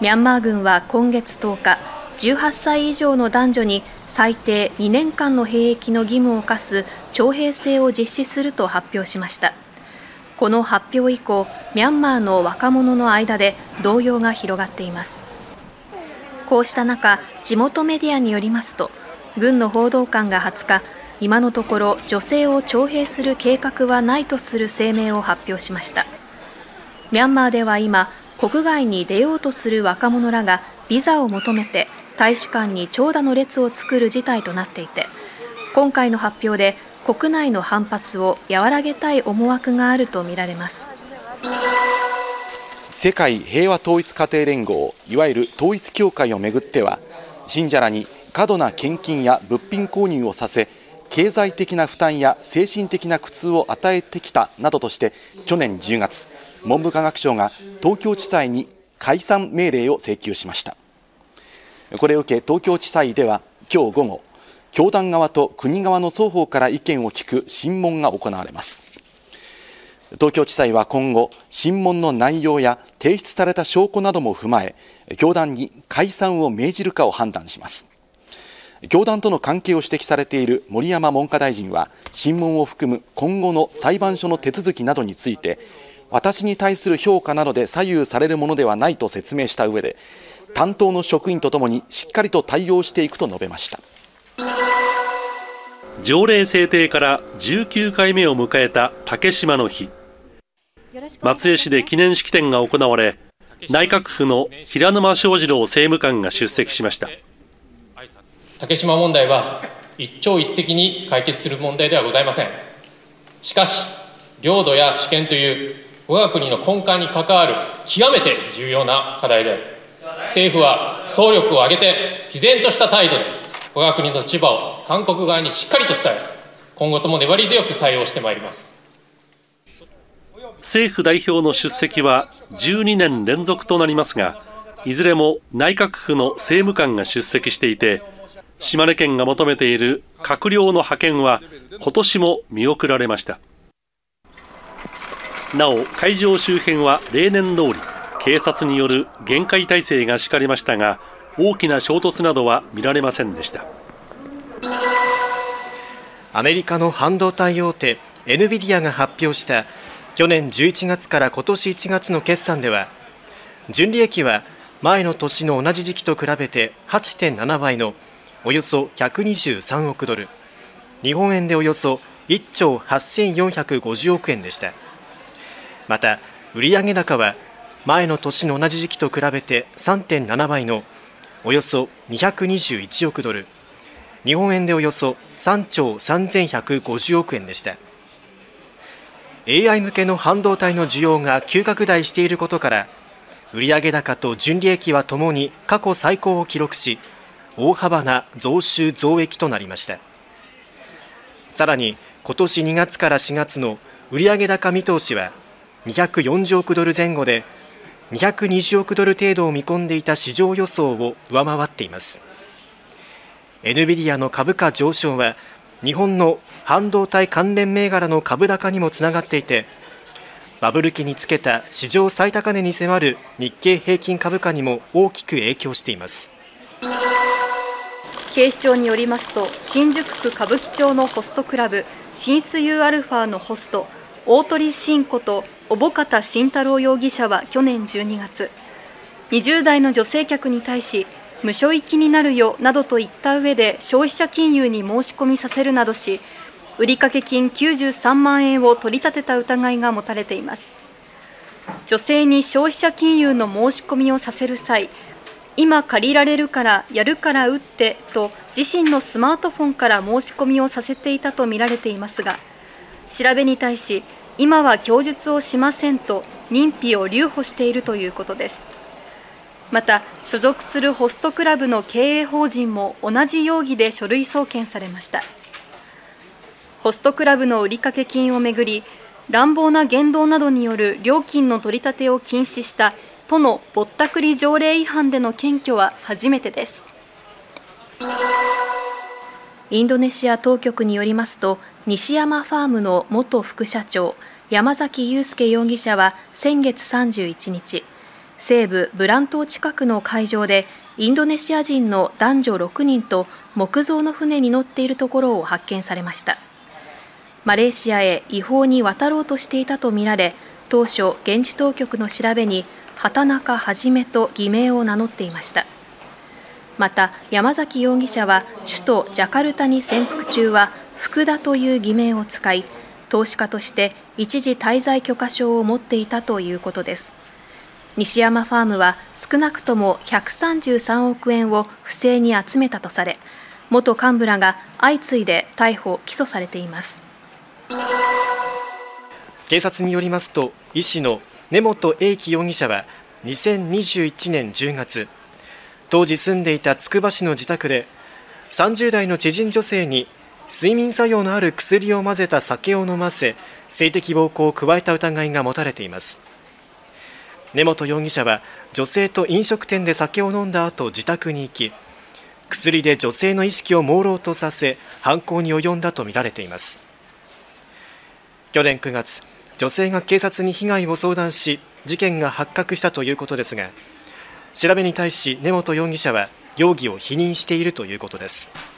ミャンマー軍は今月10日18歳以上の男女に最低2年間の兵役の義務を課す徴兵制を実施すると発表しました。この発表以降ミャンマーの若者の間で動揺が広がっています。こうした中地元メディアによりますと軍の報道官が20日今のところ女性を徴兵する計画はないとする声明を発表しました。ミャンマーでは今国外に出ようとする若者らがビザを求めて大使館に長蛇の列を作る事態となっていて今回の発表で国内の反発を和らげたい思惑があるとみられます。世界平和統一家庭連合いわゆる統一教会をめぐっては信者らに過度な献金や物品購入をさせ経済的な負担や精神的な苦痛を与えてきたなどとして去年10月文部科学省が東京地裁に解散命令を請求しました。これを受け東京地裁では今日午後教団側と国側の双方から意見を聞く審問が行われます。東京地裁は今後審問の内容や提出された証拠なども踏まえ教団に解散を命じるかを判断します。教団との関係を指摘されている森山文科大臣は審問を含む今後の裁判所の手続きなどについて私に対する評価などで左右されるものではないと説明した上で担当の職員とともにしっかりと対応していくと述べました。条例制定から19回目を迎えた竹島の日。松江市で記念式典が行われ内閣府の平沼正次郎政務官が出席しました。竹島問題は一朝一夕に解決する問題ではございません。しかし領土や主権という我が国の根幹に関わる極めて重要な課題である。政府は総力を挙げて毅然とした態度で我が国の立場を韓国側にしっかりと伝え今後とも粘り強く対応してまいります。政府代表の出席は12年連続となりますがいずれも内閣府の政務官が出席していて島根県が求めている閣僚の派遣は今年も見送られました。なお会場周辺は例年通り警察による厳戒態勢が敷かれましたが大きな衝突などは見られませんでした。アメリカの半導体大手エヌビディアが発表した去年11月から今年1月の決算では純利益は前の年の同じ時期と比べて8.7倍のおよそ123億ドル。日本円でおよそ1兆8450億円でした。また売上高は前の年の同じ時期と比べて3.7倍のおよそ221億ドル。日本円でおよそ3兆3150億円でした。AI 向けの半導体の需要が急拡大していることから売上高と純利益はともに過去最高を記録し大幅な増収増益となりました。さらに今年2月から4月の売上高見通しは240億ドル前後で220億ドル程度を見込んでいた市場予想を上回っています。NVIDIA の株価上昇は日本の半導体関連銘柄の株高にもつながっていてバブル期につけた史上最高値に迫る日経平均株価にも大きく影響しています。警視庁によりますと新宿区歌舞伎町のホストクラブ新スユーアルファのホスト大鳥慎子と小保方慎太郎容疑者は去年12月20代の女性客に対し無所行きになるよなどと言った上で消費者金融に申し込みさせるなどし売掛金93万円を取り立てた疑いが持たれています。女性に消費者金融の申し込みをさせる際今借りられるからやるから打ってと自身のスマートフォンから申し込みをさせていたとみられていますが調べに対し今は供述をしませんと認否を留保しているということです。また所属するホストクラブの経営法人も同じ容疑で書類送検されました。ホストクラブの売掛金をめぐり乱暴な言動などによる料金の取り立てを禁止した都のぼったくり条例違反での検挙は初めてです。インドネシア当局によりますと西山ファームの元副社長山崎祐介容疑者は先月31日西部ブラン島近くの海上でインドネシア人の男女6人と木造の船に乗っているところを発見されました。マレーシアへ違法に渡ろうとしていたとみられ当初現地当局の調べに畑中はじめと偽名を名乗っていました。また山崎容疑者は首都ジャカルタに潜伏中は福田という偽名を使い投資家として一時滞在許可証を持っていたということです。西山ファームは少なくとも133億円を不正に集めたとされ元幹部らが相次いで逮捕・起訴されています。警察によりますと医師の根本英樹容疑者は2021年10月当時住んでいたつくば市の自宅で30代の知人女性に睡眠作用のある薬を混ぜた酒を飲ませ性的暴行を加えた疑いが持たれています。根本容疑者は女性と飲食店で酒を飲んだ後自宅に行き薬で女性の意識を朦朧とさせ犯行に及んだとみられています。去年9月女性が警察に被害を相談し事件が発覚したということですが調べに対し根本容疑者は容疑を否認しているということです。